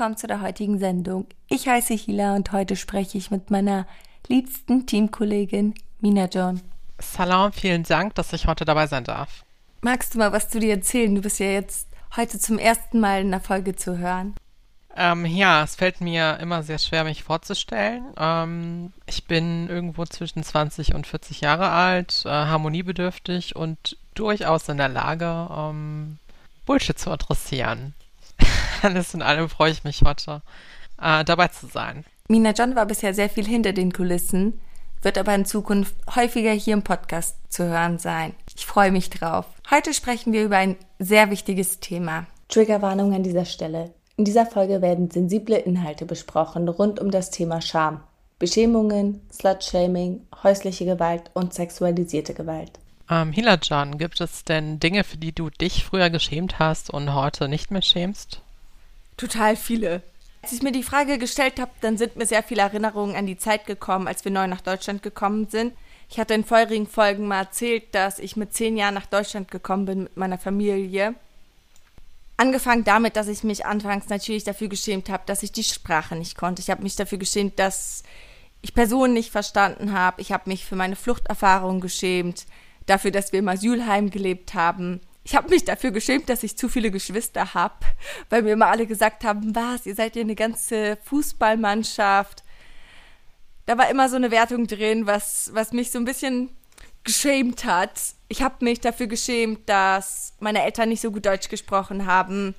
willkommen zu der heutigen Sendung. Ich heiße Hila und heute spreche ich mit meiner liebsten Teamkollegin Mina John. Salam, vielen Dank, dass ich heute dabei sein darf. Magst du mal was zu dir erzählen? Du bist ja jetzt heute zum ersten Mal in der Folge zu hören. Ähm, ja, es fällt mir immer sehr schwer, mich vorzustellen. Ähm, ich bin irgendwo zwischen 20 und 40 Jahre alt, äh, harmoniebedürftig und durchaus in der Lage, ähm, Bullshit zu interessieren. Alles in allem freue ich mich heute, äh, dabei zu sein. Mina John war bisher sehr viel hinter den Kulissen, wird aber in Zukunft häufiger hier im Podcast zu hören sein. Ich freue mich drauf. Heute sprechen wir über ein sehr wichtiges Thema. Triggerwarnung an dieser Stelle. In dieser Folge werden sensible Inhalte besprochen rund um das Thema Scham, Beschämungen, Slutshaming, häusliche Gewalt und sexualisierte Gewalt. Ähm, Hilajan, gibt es denn Dinge, für die du dich früher geschämt hast und heute nicht mehr schämst? Total viele. Als ich mir die Frage gestellt habe, dann sind mir sehr viele Erinnerungen an die Zeit gekommen, als wir neu nach Deutschland gekommen sind. Ich hatte in vorherigen Folgen mal erzählt, dass ich mit zehn Jahren nach Deutschland gekommen bin mit meiner Familie Angefangen damit, dass ich mich anfangs natürlich dafür geschämt habe, dass ich die Sprache nicht konnte. Ich habe mich dafür geschämt, dass ich Personen nicht verstanden habe. Ich habe mich für meine Fluchterfahrung geschämt, dafür, dass wir im Asylheim gelebt haben. Ich habe mich dafür geschämt, dass ich zu viele Geschwister habe, weil mir immer alle gesagt haben, was, ihr seid ja eine ganze Fußballmannschaft. Da war immer so eine Wertung drin, was, was mich so ein bisschen geschämt hat. Ich habe mich dafür geschämt, dass meine Eltern nicht so gut Deutsch gesprochen haben.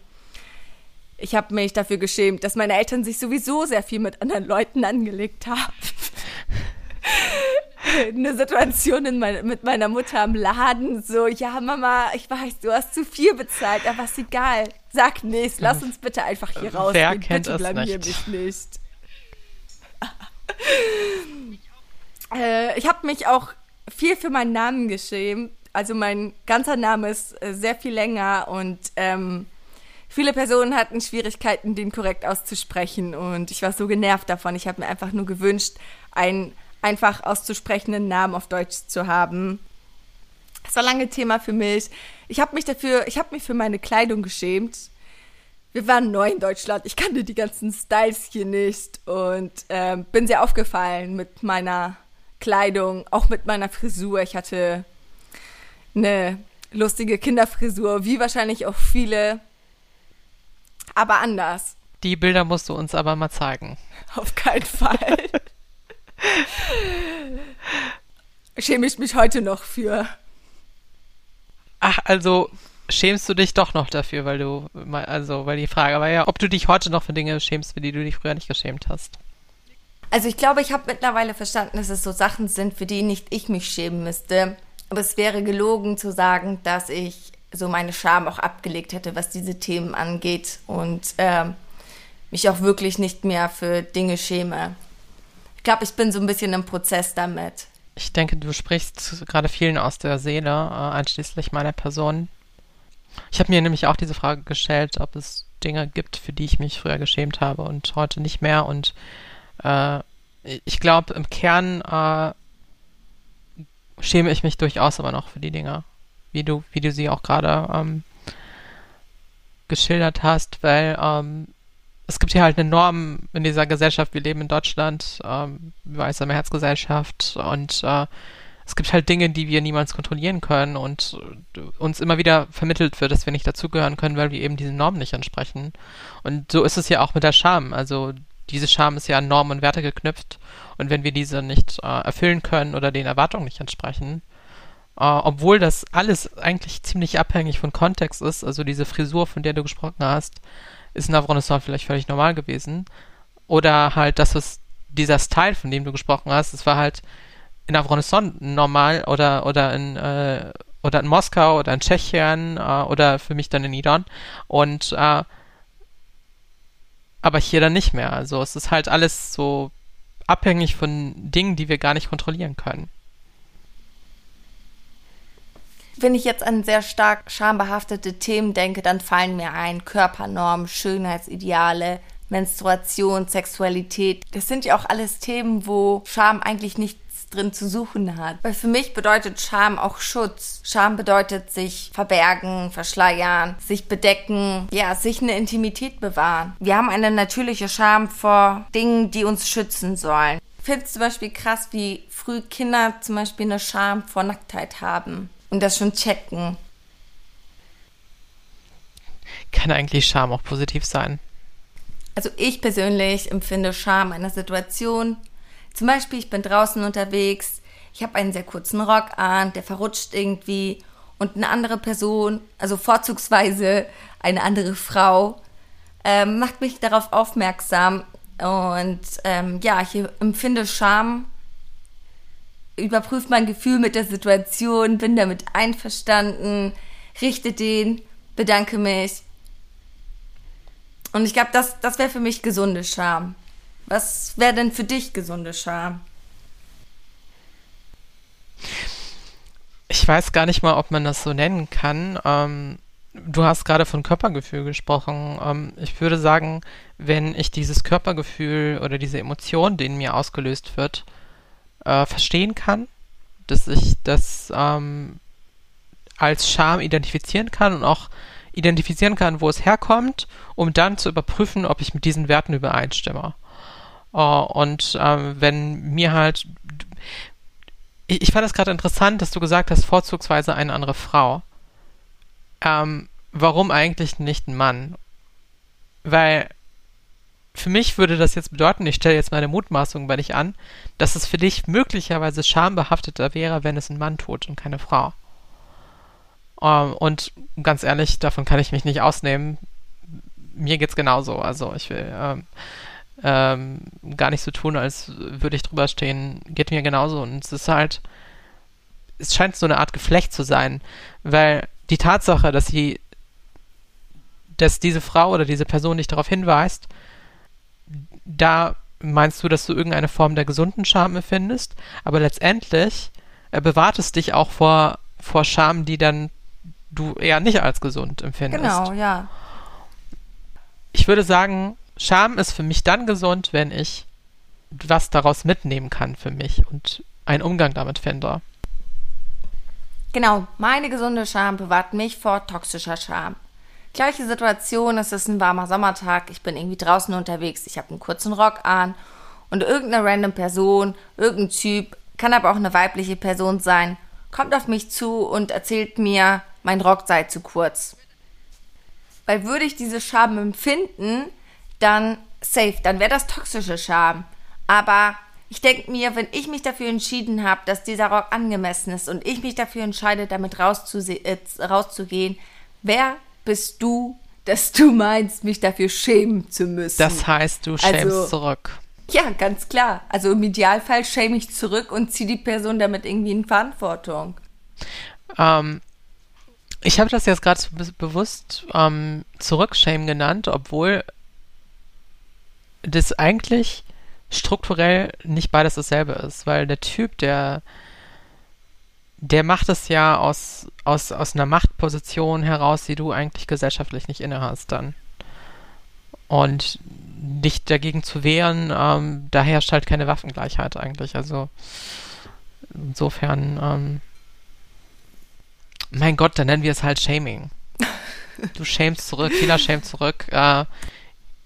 Ich habe mich dafür geschämt, dass meine Eltern sich sowieso sehr viel mit anderen Leuten angelegt haben. Eine Situation in mein, mit meiner Mutter am Laden, so, ja, Mama, ich weiß, du hast zu viel bezahlt, aber ist egal. Sag nichts, lass uns bitte einfach hier raus. Wer kennt bitte blamier mich nicht. äh, ich habe mich auch viel für meinen Namen geschämt. Also mein ganzer Name ist äh, sehr viel länger und ähm, viele Personen hatten Schwierigkeiten, den korrekt auszusprechen und ich war so genervt davon. Ich habe mir einfach nur gewünscht, einen einfach auszusprechenden Namen auf Deutsch zu haben. Das war lange Thema für mich. Ich habe mich dafür, ich habe mich für meine Kleidung geschämt. Wir waren neu in Deutschland. Ich kannte die ganzen Styles hier nicht und ähm, bin sehr aufgefallen mit meiner Kleidung, auch mit meiner Frisur. Ich hatte eine lustige Kinderfrisur, wie wahrscheinlich auch viele, aber anders. Die Bilder musst du uns aber mal zeigen. Auf keinen Fall. Schäme ich mich heute noch für. Ach, also schämst du dich doch noch dafür, weil du, also, weil die Frage war ja, ob du dich heute noch für Dinge schämst, für die du dich früher nicht geschämt hast. Also ich glaube, ich habe mittlerweile verstanden, dass es so Sachen sind, für die nicht ich mich schämen müsste. Aber es wäre gelogen zu sagen, dass ich so meine Scham auch abgelegt hätte, was diese Themen angeht und äh, mich auch wirklich nicht mehr für Dinge schäme. Ich glaube, ich bin so ein bisschen im Prozess damit. Ich denke, du sprichst gerade vielen aus der Seele, äh, einschließlich meiner Person. Ich habe mir nämlich auch diese Frage gestellt, ob es Dinge gibt, für die ich mich früher geschämt habe und heute nicht mehr. Und äh, ich glaube, im Kern äh, schäme ich mich durchaus aber noch für die Dinge, wie du, wie du sie auch gerade ähm, geschildert hast, weil ähm, es gibt hier halt eine Norm in dieser Gesellschaft. Wir leben in Deutschland, ähm, weiße Mehrheitsgesellschaft und äh, es gibt halt Dinge, die wir niemals kontrollieren können und uns immer wieder vermittelt wird, dass wir nicht dazugehören können, weil wir eben diesen Normen nicht entsprechen. Und so ist es ja auch mit der Scham. Also diese Scham ist ja an Normen und Werte geknüpft und wenn wir diese nicht äh, erfüllen können oder den Erwartungen nicht entsprechen, äh, obwohl das alles eigentlich ziemlich abhängig von Kontext ist, also diese Frisur, von der du gesprochen hast, ist in Afghanistan vielleicht völlig normal gewesen. Oder halt, das ist dieser Style, von dem du gesprochen hast, das war halt in Afghanistan normal oder, oder in, äh, oder in Moskau oder in Tschechien äh, oder für mich dann in Iran. Und äh, aber hier dann nicht mehr. Also es ist halt alles so abhängig von Dingen, die wir gar nicht kontrollieren können. Wenn ich jetzt an sehr stark schambehaftete Themen denke, dann fallen mir ein Körpernormen, Schönheitsideale, Menstruation, Sexualität. Das sind ja auch alles Themen, wo Scham eigentlich nichts drin zu suchen hat. Weil für mich bedeutet Scham auch Schutz. Scham bedeutet sich verbergen, verschleiern, sich bedecken, ja, sich eine Intimität bewahren. Wir haben eine natürliche Scham vor Dingen, die uns schützen sollen. Ich finde es zum Beispiel krass, wie früh Kinder zum Beispiel eine Scham vor Nacktheit haben und das schon checken. Kann eigentlich Scham auch positiv sein? Also ich persönlich empfinde Scham einer Situation. Zum Beispiel, ich bin draußen unterwegs, ich habe einen sehr kurzen Rock an, der verrutscht irgendwie und eine andere Person, also vorzugsweise eine andere Frau, ähm, macht mich darauf aufmerksam. Und ähm, ja, ich empfinde Scham, überprüfe mein Gefühl mit der Situation, bin damit einverstanden, richte den, bedanke mich und ich glaube, das, das wäre für mich gesunde Scham. Was wäre denn für dich gesunde Scham? Ich weiß gar nicht mal, ob man das so nennen kann. Ähm, du hast gerade von Körpergefühl gesprochen. Ähm, ich würde sagen, wenn ich dieses Körpergefühl oder diese Emotion, die in mir ausgelöst wird, äh, verstehen kann, dass ich das ähm, als Scham identifizieren kann und auch identifizieren kann, wo es herkommt, um dann zu überprüfen, ob ich mit diesen Werten übereinstimme. Uh, und ähm, wenn mir halt, ich, ich fand es gerade interessant, dass du gesagt hast, vorzugsweise eine andere Frau. Ähm, warum eigentlich nicht ein Mann? Weil für mich würde das jetzt bedeuten, ich stelle jetzt meine Mutmaßung bei dich an, dass es für dich möglicherweise schambehafteter wäre, wenn es ein Mann tut und keine Frau. Ähm, und ganz ehrlich, davon kann ich mich nicht ausnehmen. Mir geht's genauso. Also ich will ähm, ähm, gar nicht so tun, als würde ich drüber stehen. Geht mir genauso. Und es ist halt, es scheint so eine Art Geflecht zu sein, weil die Tatsache, dass sie, dass diese Frau oder diese Person dich darauf hinweist, da meinst du, dass du irgendeine Form der gesunden Scham empfindest, aber letztendlich äh, bewahrt es dich auch vor, vor Scham, die dann du eher nicht als gesund empfindest. Genau, ja. Ich würde sagen, Scham ist für mich dann gesund, wenn ich was daraus mitnehmen kann für mich und einen Umgang damit finde. Genau, meine gesunde Scham bewahrt mich vor toxischer Scham. Gleiche Situation, es ist ein warmer Sommertag, ich bin irgendwie draußen unterwegs, ich habe einen kurzen Rock an und irgendeine random Person, irgendein Typ, kann aber auch eine weibliche Person sein, kommt auf mich zu und erzählt mir, mein Rock sei zu kurz. Weil würde ich diese Scham empfinden, dann safe, dann wäre das toxische Scham. Aber ich denke mir, wenn ich mich dafür entschieden habe, dass dieser Rock angemessen ist und ich mich dafür entscheide, damit äh, rauszugehen, wer bist du, dass du meinst, mich dafür schämen zu müssen? Das heißt, du schämst also, zurück. Ja, ganz klar. Also im Idealfall schäme ich zurück und ziehe die Person damit irgendwie in Verantwortung. Ähm, ich habe das jetzt gerade bewusst ähm, Zurückshame genannt, obwohl das eigentlich strukturell nicht beides dasselbe ist, weil der Typ, der der macht es ja aus, aus, aus einer Machtposition heraus, die du eigentlich gesellschaftlich nicht innehast dann. Und dich dagegen zu wehren, ähm, da herrscht halt keine Waffengleichheit eigentlich. Also insofern ähm, mein Gott, dann nennen wir es halt Shaming. Du schämst zurück, Hila schämt zurück. Äh,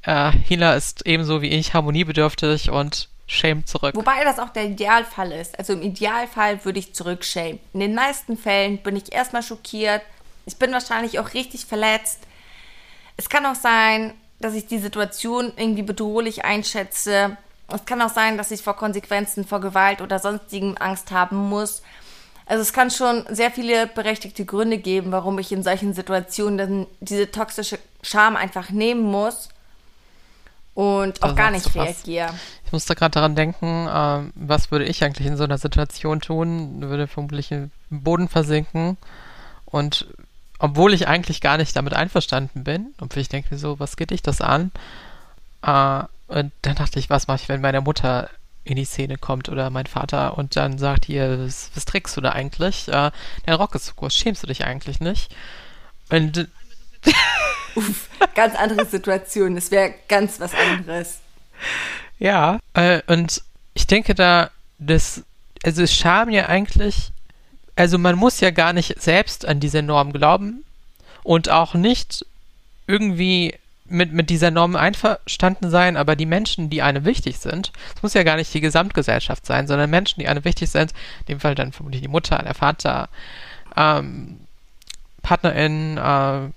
äh, Hila ist ebenso wie ich harmoniebedürftig und schämt zurück. Wobei das auch der Idealfall ist. Also im Idealfall würde ich zurückschämen. In den meisten Fällen bin ich erstmal schockiert. Ich bin wahrscheinlich auch richtig verletzt. Es kann auch sein, dass ich die Situation irgendwie bedrohlich einschätze. Es kann auch sein, dass ich vor Konsequenzen, vor Gewalt oder sonstigem Angst haben muss. Also es kann schon sehr viele berechtigte Gründe geben, warum ich in solchen Situationen diese toxische Scham einfach nehmen muss und auch also gar nicht reagiere. Ich musste gerade daran denken, äh, was würde ich eigentlich in so einer Situation tun? Würde vermutlich im Boden versinken und obwohl ich eigentlich gar nicht damit einverstanden bin, obwohl ich denke so, was geht dich das an? Äh, und dann dachte ich, was mache ich, wenn meine Mutter in die Szene kommt oder mein Vater und dann sagt hier, was, was trägst du da eigentlich? Äh, dein Rock ist zu groß, schämst du dich eigentlich nicht? Und Uff, ganz andere Situation, es wäre ganz was anderes. Ja, äh, und ich denke da, dass also ist Scham ja eigentlich, also man muss ja gar nicht selbst an diese Norm glauben und auch nicht irgendwie mit, mit dieser Norm einverstanden sein, aber die Menschen, die einem wichtig sind, es muss ja gar nicht die Gesamtgesellschaft sein, sondern Menschen, die einem wichtig sind, in dem Fall dann vermutlich die Mutter, der Vater, ähm, Partnerin, äh,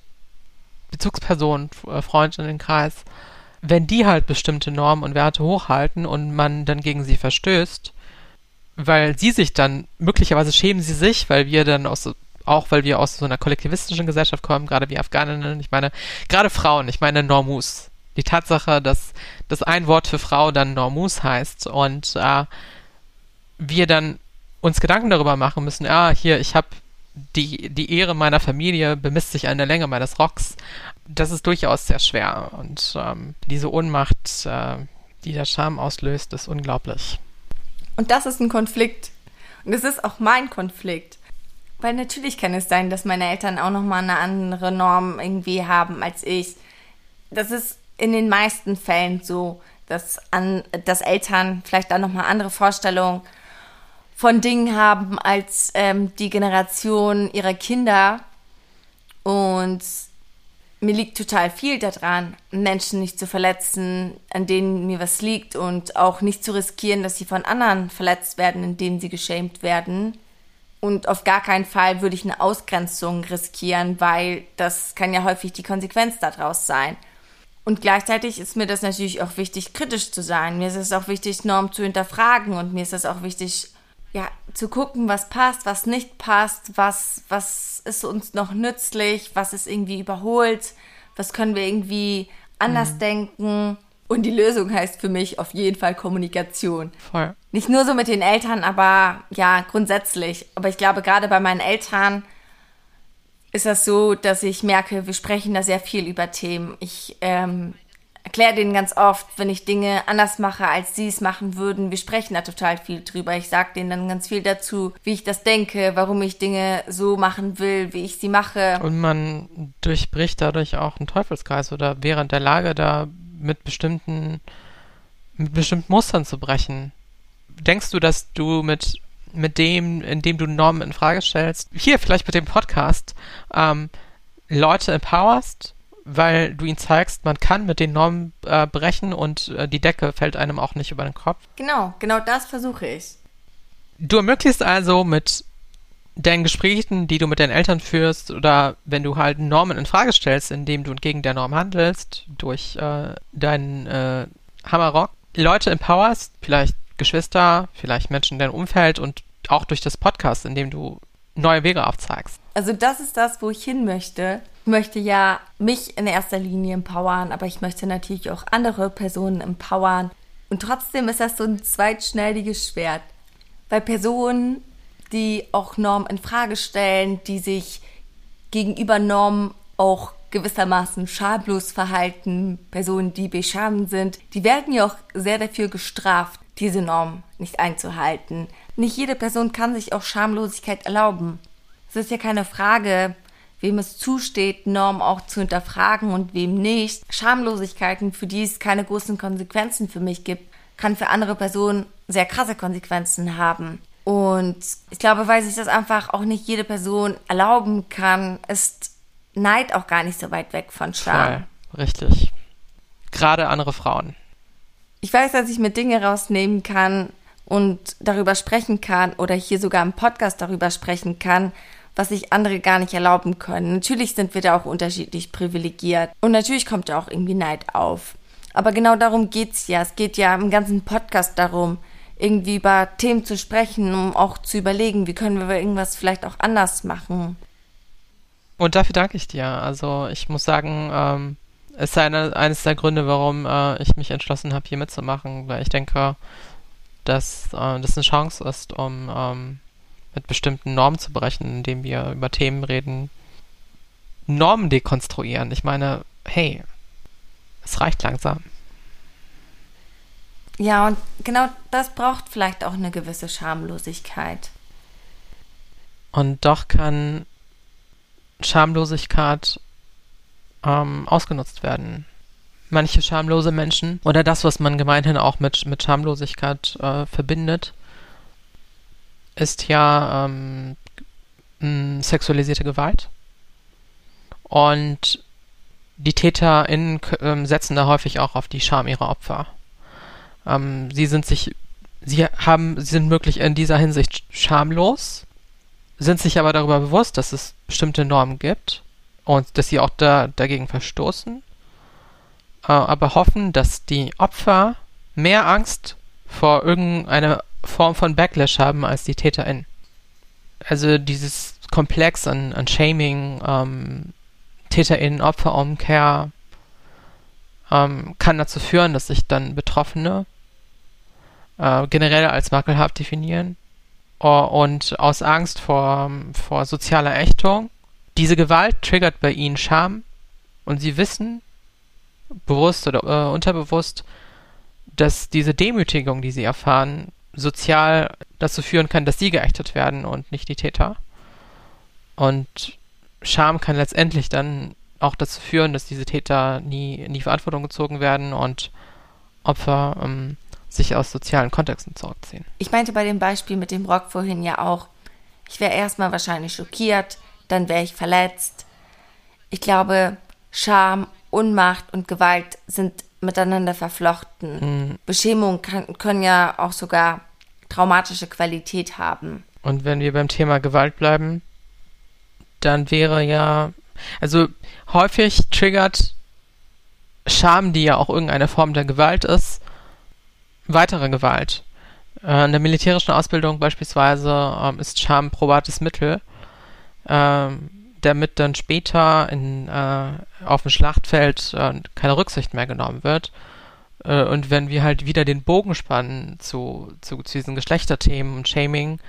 Bezugsperson, äh, Freundinnenkreis, wenn die halt bestimmte Normen und Werte hochhalten und man dann gegen sie verstößt, weil sie sich dann, möglicherweise schämen sie sich, weil wir dann aus auch weil wir aus so einer kollektivistischen Gesellschaft kommen, gerade wie Afghaninnen, ich meine, gerade Frauen, ich meine Normus. Die Tatsache, dass das ein Wort für Frau dann Normus heißt und äh, wir dann uns Gedanken darüber machen müssen, ah, hier, ich habe die, die Ehre meiner Familie bemisst sich an der Länge meines Rocks. Das ist durchaus sehr schwer. Und ähm, diese Ohnmacht, äh, die der Scham auslöst, ist unglaublich. Und das ist ein Konflikt. Und es ist auch mein Konflikt. Weil natürlich kann es sein, dass meine Eltern auch nochmal eine andere Norm irgendwie haben als ich. Das ist in den meisten Fällen so, dass, an, dass Eltern vielleicht auch nochmal andere Vorstellungen von Dingen haben als ähm, die Generation ihrer Kinder. Und mir liegt total viel daran, Menschen nicht zu verletzen, an denen mir was liegt und auch nicht zu riskieren, dass sie von anderen verletzt werden, indem sie geschämt werden. Und auf gar keinen Fall würde ich eine Ausgrenzung riskieren, weil das kann ja häufig die Konsequenz daraus sein. Und gleichzeitig ist mir das natürlich auch wichtig, kritisch zu sein. Mir ist es auch wichtig, Norm zu hinterfragen und mir ist es auch wichtig, zu gucken, was passt, was nicht passt, was, was ist uns noch nützlich, was ist irgendwie überholt, was können wir irgendwie anders mhm. denken. Und die Lösung heißt für mich auf jeden Fall Kommunikation. Voll. Nicht nur so mit den Eltern, aber ja, grundsätzlich. Aber ich glaube, gerade bei meinen Eltern ist das so, dass ich merke, wir sprechen da sehr viel über Themen. Ich ähm, erkläre denen ganz oft, wenn ich Dinge anders mache, als sie es machen würden. Wir sprechen da total viel drüber. Ich sage denen dann ganz viel dazu, wie ich das denke, warum ich Dinge so machen will, wie ich sie mache. Und man durchbricht dadurch auch einen Teufelskreis oder während der Lage da mit bestimmten, mit bestimmten Mustern zu brechen. Denkst du, dass du mit, mit dem, indem du Normen in Frage stellst, hier vielleicht mit dem Podcast, ähm, Leute empowerst, weil du ihnen zeigst, man kann mit den Normen äh, brechen und äh, die Decke fällt einem auch nicht über den Kopf? Genau, genau das versuche ich. Du ermöglichst also mit deinen Gesprächen, die du mit deinen Eltern führst, oder wenn du halt Normen in Frage stellst, indem du entgegen der Norm handelst, durch äh, deinen äh, Hammerrock, Leute empowerst, vielleicht Geschwister, vielleicht Menschen in deinem Umfeld und auch durch das Podcast, indem du neue Wege aufzeigst. Also das ist das, wo ich hin möchte. Ich möchte ja mich in erster Linie empowern, aber ich möchte natürlich auch andere Personen empowern. Und trotzdem ist das so ein zweitschneidiges Schwert. Weil Personen, die auch Normen in Frage stellen, die sich gegenüber Normen auch gewissermaßen schamlos verhalten, Personen, die beschamt sind, die werden ja auch sehr dafür gestraft, diese Norm nicht einzuhalten. Nicht jede Person kann sich auch Schamlosigkeit erlauben. Es ist ja keine Frage, wem es zusteht, Normen auch zu hinterfragen und wem nicht. Schamlosigkeiten, für die es keine großen Konsequenzen für mich gibt, kann für andere Personen sehr krasse Konsequenzen haben. Und ich glaube, weil sich das einfach auch nicht jede Person erlauben kann, ist Neid auch gar nicht so weit weg von Scham. Voll, richtig. Gerade andere Frauen. Ich weiß, dass ich mir Dinge rausnehmen kann und darüber sprechen kann oder hier sogar im Podcast darüber sprechen kann, was sich andere gar nicht erlauben können. Natürlich sind wir da auch unterschiedlich privilegiert und natürlich kommt da auch irgendwie Neid auf. Aber genau darum geht's ja. Es geht ja im ganzen Podcast darum, irgendwie über Themen zu sprechen, um auch zu überlegen, wie können wir irgendwas vielleicht auch anders machen. Und dafür danke ich dir. Also ich muss sagen, ähm, es ist eine, eines der Gründe, warum äh, ich mich entschlossen habe, hier mitzumachen, weil ich denke, dass äh, das eine Chance ist, um ähm, mit bestimmten Normen zu brechen, indem wir über Themen reden, Normen dekonstruieren. Ich meine, hey, es reicht langsam. Ja, und genau das braucht vielleicht auch eine gewisse Schamlosigkeit. Und doch kann Schamlosigkeit ähm, ausgenutzt werden. Manche schamlose Menschen oder das, was man gemeinhin auch mit, mit Schamlosigkeit äh, verbindet, ist ja ähm, sexualisierte Gewalt. Und die TäterInnen ähm, setzen da häufig auch auf die Scham ihrer Opfer. Ähm, sie sind sich, sie haben, sie sind möglich in dieser Hinsicht schamlos, sind sich aber darüber bewusst, dass es bestimmte Normen gibt und dass sie auch da, dagegen verstoßen, äh, aber hoffen, dass die Opfer mehr Angst vor irgendeiner Form von Backlash haben als die TäterInnen. Also dieses Komplex an, an Shaming, ähm, TäterInnen, Opferumkehr ähm, kann dazu führen, dass sich dann Betroffene äh, generell als makelhaft definieren und aus Angst vor, vor sozialer Ächtung. Diese Gewalt triggert bei ihnen Scham und sie wissen, bewusst oder äh, unterbewusst, dass diese Demütigung, die sie erfahren, sozial dazu führen kann, dass sie geächtet werden und nicht die Täter. Und Scham kann letztendlich dann auch dazu führen, dass diese Täter nie in die Verantwortung gezogen werden und Opfer ähm, sich aus sozialen Kontexten zurückziehen. Ich meinte bei dem Beispiel mit dem Rock vorhin ja auch, ich wäre erstmal wahrscheinlich schockiert, dann wäre ich verletzt. Ich glaube, Scham, Unmacht und Gewalt sind miteinander verflochten. Mhm. Beschämungen kann, können ja auch sogar traumatische Qualität haben. Und wenn wir beim Thema Gewalt bleiben, dann wäre ja, also häufig triggert Scham, die ja auch irgendeine Form der Gewalt ist, weitere Gewalt. Äh, in der militärischen Ausbildung beispielsweise ähm, ist Scham probates Mittel, ähm, damit dann später in, äh, auf dem Schlachtfeld äh, keine Rücksicht mehr genommen wird. Äh, und wenn wir halt wieder den Bogen spannen zu, zu, zu diesen Geschlechterthemen und Shaming,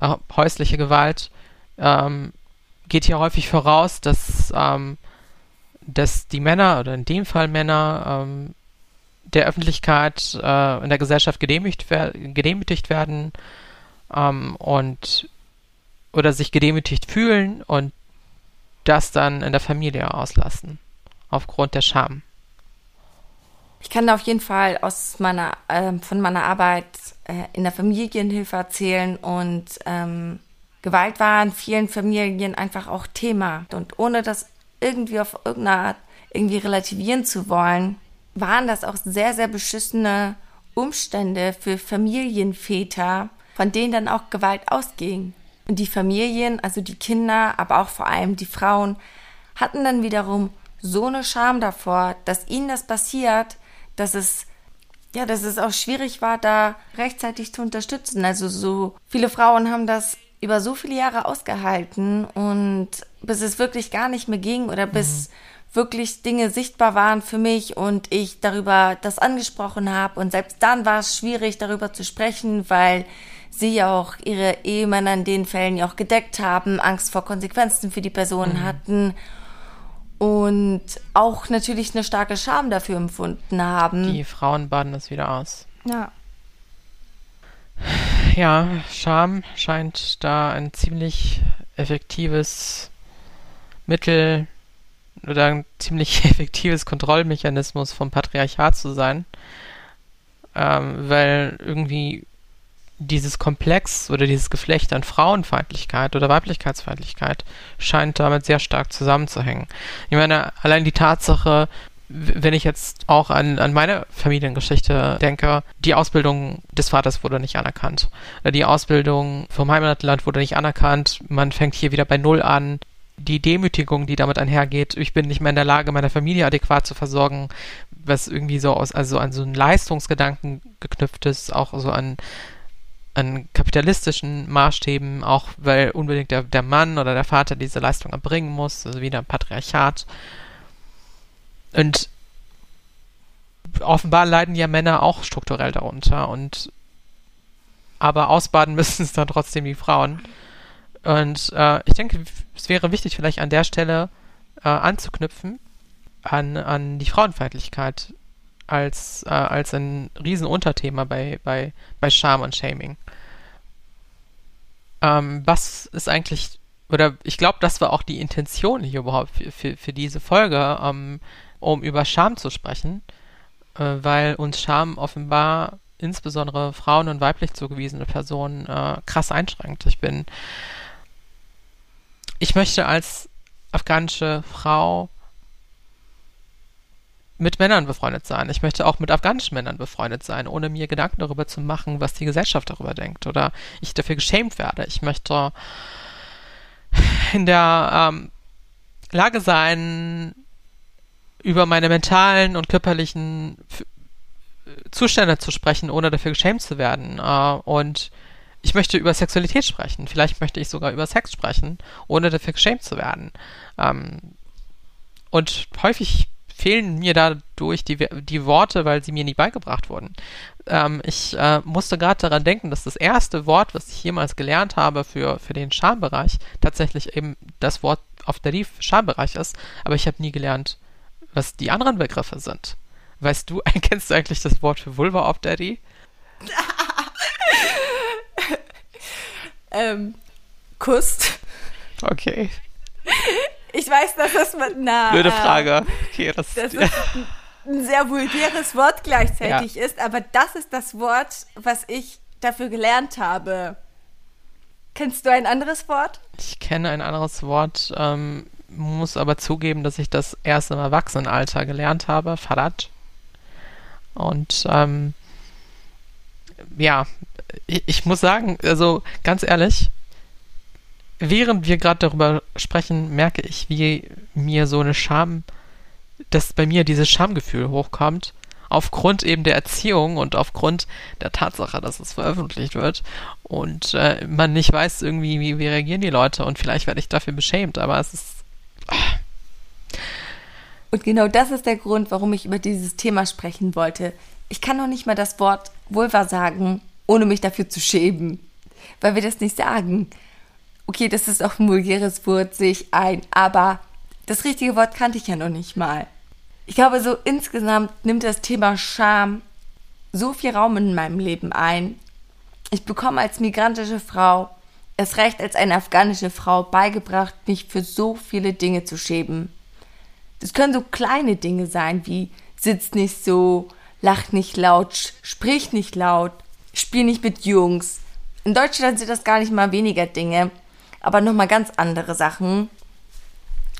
äh, häusliche Gewalt, ähm, geht hier häufig voraus, dass, ähm, dass die Männer, oder in dem Fall Männer, ähm, der Öffentlichkeit äh, in der Gesellschaft gedemütigt, wer gedemütigt werden ähm, und oder sich gedemütigt fühlen und das dann in der Familie auslassen, aufgrund der Scham. Ich kann da auf jeden Fall aus meiner, äh, von meiner Arbeit äh, in der Familienhilfe erzählen und ähm, Gewalt war in vielen Familien einfach auch Thema. Und ohne das irgendwie auf irgendeine Art irgendwie relativieren zu wollen, waren das auch sehr, sehr beschissene Umstände für Familienväter, von denen dann auch Gewalt ausging. Die Familien, also die Kinder, aber auch vor allem die Frauen, hatten dann wiederum so eine Scham davor, dass ihnen das passiert, dass es ja, dass es auch schwierig war, da rechtzeitig zu unterstützen. Also so viele Frauen haben das über so viele Jahre ausgehalten und bis es wirklich gar nicht mehr ging oder bis mhm. wirklich Dinge sichtbar waren für mich und ich darüber das angesprochen habe und selbst dann war es schwierig darüber zu sprechen, weil sie ja auch ihre Ehemänner in den Fällen ja auch gedeckt haben, Angst vor Konsequenzen für die Personen mhm. hatten und auch natürlich eine starke Scham dafür empfunden haben. Die Frauen baden das wieder aus. Ja ja, Scham scheint da ein ziemlich effektives Mittel oder ein ziemlich effektives Kontrollmechanismus vom Patriarchat zu sein, ähm, weil irgendwie dieses Komplex oder dieses Geflecht an Frauenfeindlichkeit oder Weiblichkeitsfeindlichkeit scheint damit sehr stark zusammenzuhängen. Ich meine, allein die Tatsache, wenn ich jetzt auch an, an meine Familiengeschichte denke, die Ausbildung des Vaters wurde nicht anerkannt. Die Ausbildung vom Heimatland wurde nicht anerkannt. Man fängt hier wieder bei Null an. Die Demütigung, die damit einhergeht, ich bin nicht mehr in der Lage, meine Familie adäquat zu versorgen, was irgendwie so aus, also an so einen Leistungsgedanken geknüpft ist, auch so an, an kapitalistischen Maßstäben, auch weil unbedingt der, der Mann oder der Vater diese Leistung erbringen muss, also wieder ein Patriarchat. Und offenbar leiden ja Männer auch strukturell darunter und aber ausbaden müssen es dann trotzdem die Frauen. Und äh, ich denke, es wäre wichtig, vielleicht an der Stelle äh, anzuknüpfen an, an die Frauenfeindlichkeit als, äh, als ein Riesenunterthema bei, bei, bei Scham und Shaming. Ähm, was ist eigentlich, oder ich glaube, das war auch die Intention hier überhaupt für, für, für diese Folge, ähm, um über Scham zu sprechen, äh, weil uns Scham offenbar insbesondere Frauen und weiblich zugewiesene Personen äh, krass einschränkt. Ich bin, ich möchte als afghanische Frau mit Männern befreundet sein. Ich möchte auch mit afghanischen Männern befreundet sein, ohne mir Gedanken darüber zu machen, was die Gesellschaft darüber denkt oder ich dafür geschämt werde. Ich möchte in der ähm, Lage sein, über meine mentalen und körperlichen Zustände zu sprechen, ohne dafür geschämt zu werden. Äh, und ich möchte über Sexualität sprechen. Vielleicht möchte ich sogar über Sex sprechen, ohne dafür geschämt zu werden. Ähm, und häufig fehlen mir dadurch die, die Worte, weil sie mir nie beigebracht wurden. Ähm, ich äh, musste gerade daran denken, dass das erste Wort, was ich jemals gelernt habe für, für den Schambereich, tatsächlich eben das Wort auf der Rief Schambereich ist, aber ich habe nie gelernt, was die anderen Begriffe sind. Weißt du, kennst du eigentlich das Wort für Vulva auf Daddy? ähm, Kust. Okay. Ich weiß, dass das mit einer. Blöde Frage. Okay, das, das ist ein sehr vulgäres Wort gleichzeitig ja. ist, aber das ist das Wort, was ich dafür gelernt habe. Kennst du ein anderes Wort? Ich kenne ein anderes Wort, ähm, muss aber zugeben, dass ich das erst im Erwachsenenalter gelernt habe, Farad. Und ähm, ja, ich, ich muss sagen, also ganz ehrlich, während wir gerade darüber sprechen, merke ich, wie mir so eine Scham, dass bei mir dieses Schamgefühl hochkommt, aufgrund eben der Erziehung und aufgrund der Tatsache, dass es veröffentlicht wird und äh, man nicht weiß irgendwie, wie, wie reagieren die Leute und vielleicht werde ich dafür beschämt, aber es ist. Oh. Und genau das ist der Grund, warum ich über dieses Thema sprechen wollte. Ich kann noch nicht mal das Wort Vulva sagen, ohne mich dafür zu schämen, weil wir das nicht sagen okay, das ist auch ein vulgäres Wort, sehe ich ein, aber das richtige Wort kannte ich ja noch nicht mal. Ich glaube, so insgesamt nimmt das Thema Scham so viel Raum in meinem Leben ein. Ich bekomme als migrantische Frau, es recht als eine afghanische Frau, beigebracht, mich für so viele Dinge zu schämen. Das können so kleine Dinge sein wie sitz nicht so, lach nicht laut, sprich nicht laut, spiel nicht mit Jungs. In Deutschland sind das gar nicht mal weniger Dinge aber nochmal ganz andere Sachen.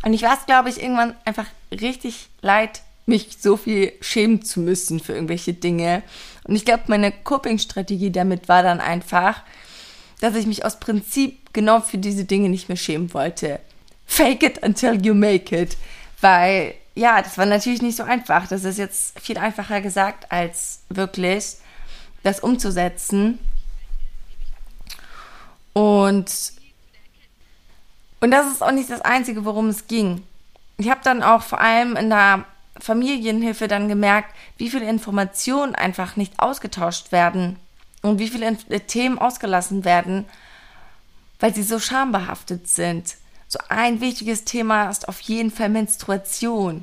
Und ich war es, glaube ich, irgendwann einfach richtig leid, mich so viel schämen zu müssen für irgendwelche Dinge. Und ich glaube, meine Coping-Strategie damit war dann einfach, dass ich mich aus Prinzip genau für diese Dinge nicht mehr schämen wollte. Fake it until you make it. Weil, ja, das war natürlich nicht so einfach. Das ist jetzt viel einfacher gesagt, als wirklich das umzusetzen. Und und das ist auch nicht das Einzige, worum es ging. Ich habe dann auch vor allem in der Familienhilfe dann gemerkt, wie viele Informationen einfach nicht ausgetauscht werden und wie viele äh, Themen ausgelassen werden, weil sie so schambehaftet sind. So ein wichtiges Thema ist auf jeden Fall Menstruation.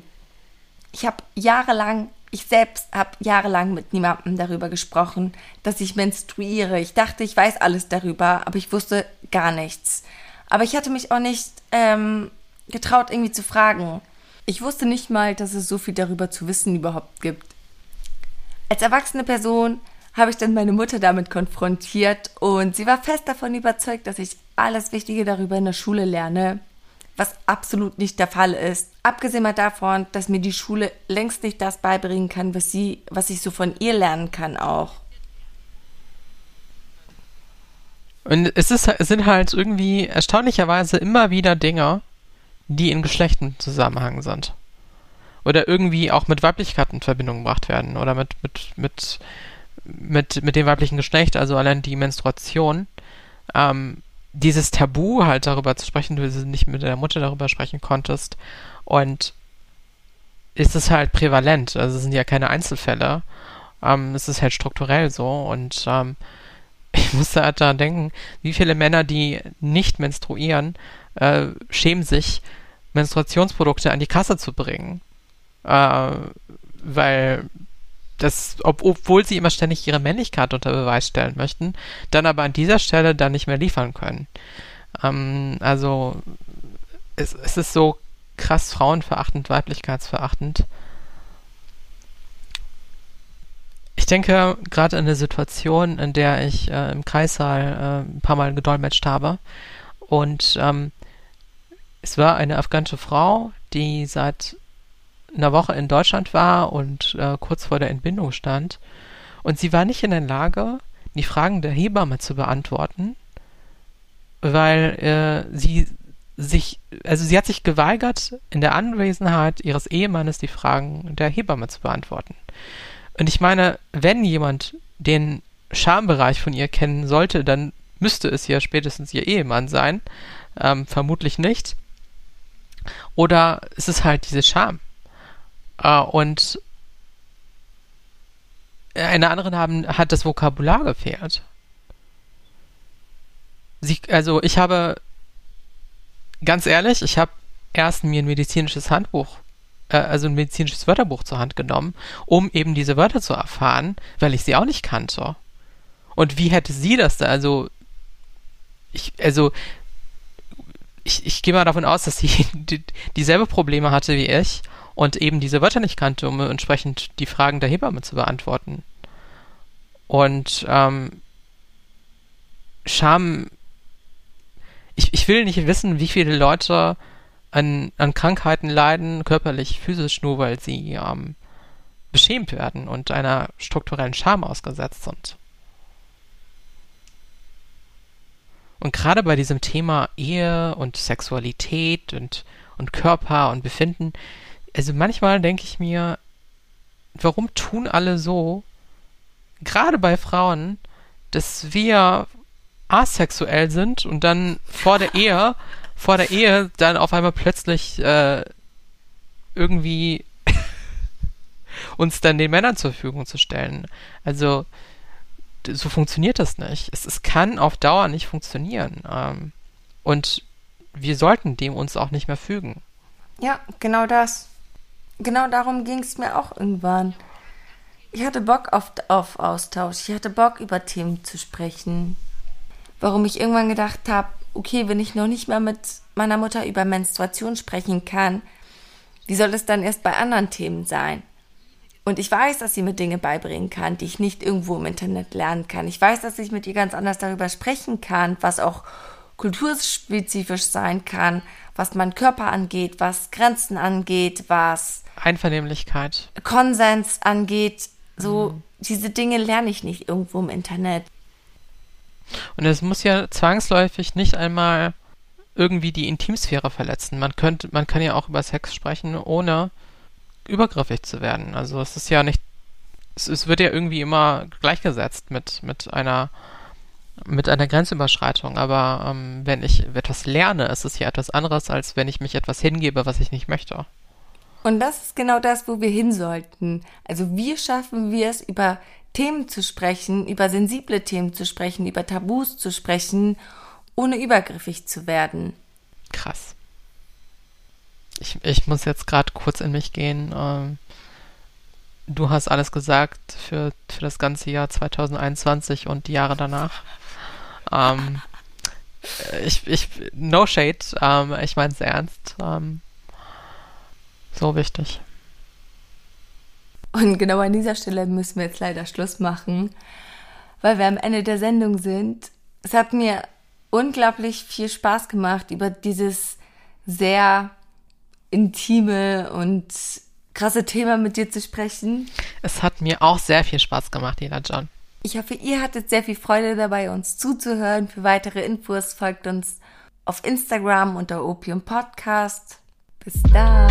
Ich habe jahrelang, ich selbst habe jahrelang mit niemandem darüber gesprochen, dass ich menstruiere. Ich dachte, ich weiß alles darüber, aber ich wusste gar nichts. Aber ich hatte mich auch nicht ähm, getraut, irgendwie zu fragen. Ich wusste nicht mal, dass es so viel darüber zu wissen überhaupt gibt. Als erwachsene Person habe ich dann meine Mutter damit konfrontiert und sie war fest davon überzeugt, dass ich alles Wichtige darüber in der Schule lerne, was absolut nicht der Fall ist. Abgesehen mal davon, dass mir die Schule längst nicht das beibringen kann, was sie, was ich so von ihr lernen kann auch. Und es, ist, es sind halt irgendwie erstaunlicherweise immer wieder Dinge, die in Geschlechten Zusammenhang sind. Oder irgendwie auch mit Weiblichkeit in Verbindung gebracht werden. Oder mit, mit, mit, mit, mit dem weiblichen Geschlecht, also allein die Menstruation. Ähm, dieses Tabu halt darüber zu sprechen, du nicht mit der Mutter darüber sprechen konntest. Und ist es halt prävalent. Also es sind ja keine Einzelfälle. Ähm, es ist halt strukturell so. Und ähm, ich musste halt daran denken, wie viele Männer, die nicht menstruieren, äh, schämen sich, Menstruationsprodukte an die Kasse zu bringen. Äh, weil das, ob, obwohl sie immer ständig ihre Männlichkeit unter Beweis stellen möchten, dann aber an dieser Stelle dann nicht mehr liefern können. Ähm, also es, es ist so krass frauenverachtend, weiblichkeitsverachtend. Ich denke gerade an eine Situation, in der ich äh, im Kreissaal äh, ein paar Mal gedolmetscht habe. Und ähm, es war eine afghanische Frau, die seit einer Woche in Deutschland war und äh, kurz vor der Entbindung stand. Und sie war nicht in der Lage, die Fragen der Hebamme zu beantworten, weil äh, sie sich, also sie hat sich geweigert, in der Anwesenheit ihres Ehemannes die Fragen der Hebamme zu beantworten. Und ich meine, wenn jemand den Schambereich von ihr kennen sollte, dann müsste es ja spätestens ihr Ehemann sein. Ähm, vermutlich nicht. Oder es ist halt diese Scham. Äh, und einer anderen haben, hat das Vokabular gefehlt. Sie, also ich habe, ganz ehrlich, ich habe erst mir ein medizinisches Handbuch, äh, also ein medizinisches Wörterbuch zur Hand genommen, um eben diese Wörter zu erfahren, weil ich sie auch nicht kannte. Und wie hätte sie das da, also ich, also ich, ich gehe mal davon aus, dass sie die, dieselbe Probleme hatte wie ich und eben diese Wörter nicht kannte, um entsprechend die Fragen der Hebamme zu beantworten. Und ähm, Scham, ich, ich will nicht wissen, wie viele Leute an, an Krankheiten leiden, körperlich, physisch, nur weil sie ähm, beschämt werden und einer strukturellen Scham ausgesetzt sind. Und gerade bei diesem Thema Ehe und Sexualität und, und Körper und Befinden, also manchmal denke ich mir, warum tun alle so, gerade bei Frauen, dass wir asexuell sind und dann vor der Ehe, vor der Ehe dann auf einmal plötzlich äh, irgendwie uns dann den Männern zur Verfügung zu stellen. Also so funktioniert das nicht. Es, es kann auf Dauer nicht funktionieren. Ähm, und wir sollten dem uns auch nicht mehr fügen. Ja, genau das. Genau darum ging es mir auch irgendwann. Ich hatte Bock auf, auf Austausch. Ich hatte Bock, über Themen zu sprechen. Warum ich irgendwann gedacht habe, okay, wenn ich noch nicht mal mit meiner Mutter über Menstruation sprechen kann, wie soll es dann erst bei anderen Themen sein? Und ich weiß, dass sie mir Dinge beibringen kann, die ich nicht irgendwo im Internet lernen kann. Ich weiß, dass ich mit ihr ganz anders darüber sprechen kann, was auch kulturspezifisch sein kann, was meinen Körper angeht, was Grenzen angeht, was Einvernehmlichkeit, Konsens angeht. So, mhm. diese Dinge lerne ich nicht irgendwo im Internet. Und es muss ja zwangsläufig nicht einmal irgendwie die Intimsphäre verletzen. Man könnte, man kann ja auch über Sex sprechen, ohne übergriffig zu werden. Also es ist ja nicht, es, es wird ja irgendwie immer gleichgesetzt mit, mit einer mit einer Grenzüberschreitung. Aber ähm, wenn ich etwas lerne, ist es ja etwas anderes, als wenn ich mich etwas hingebe, was ich nicht möchte. Und das ist genau das, wo wir hin sollten. Also wie schaffen wir es, über Themen zu sprechen, über sensible Themen zu sprechen, über Tabus zu sprechen, ohne übergriffig zu werden. Krass. Ich, ich muss jetzt gerade kurz in mich gehen. Ähm, du hast alles gesagt für, für das ganze Jahr 2021 und die Jahre danach. Ähm, ich, ich, no shade, ähm, ich meine es ernst. Ähm, so wichtig. Und genau an dieser Stelle müssen wir jetzt leider Schluss machen, weil wir am Ende der Sendung sind. Es hat mir unglaublich viel Spaß gemacht, über dieses sehr intime und krasse Thema mit dir zu sprechen. Es hat mir auch sehr viel Spaß gemacht, Lila John. Ich hoffe, ihr hattet sehr viel Freude dabei, uns zuzuhören. Für weitere Infos folgt uns auf Instagram unter Opium Podcast. Bis dann.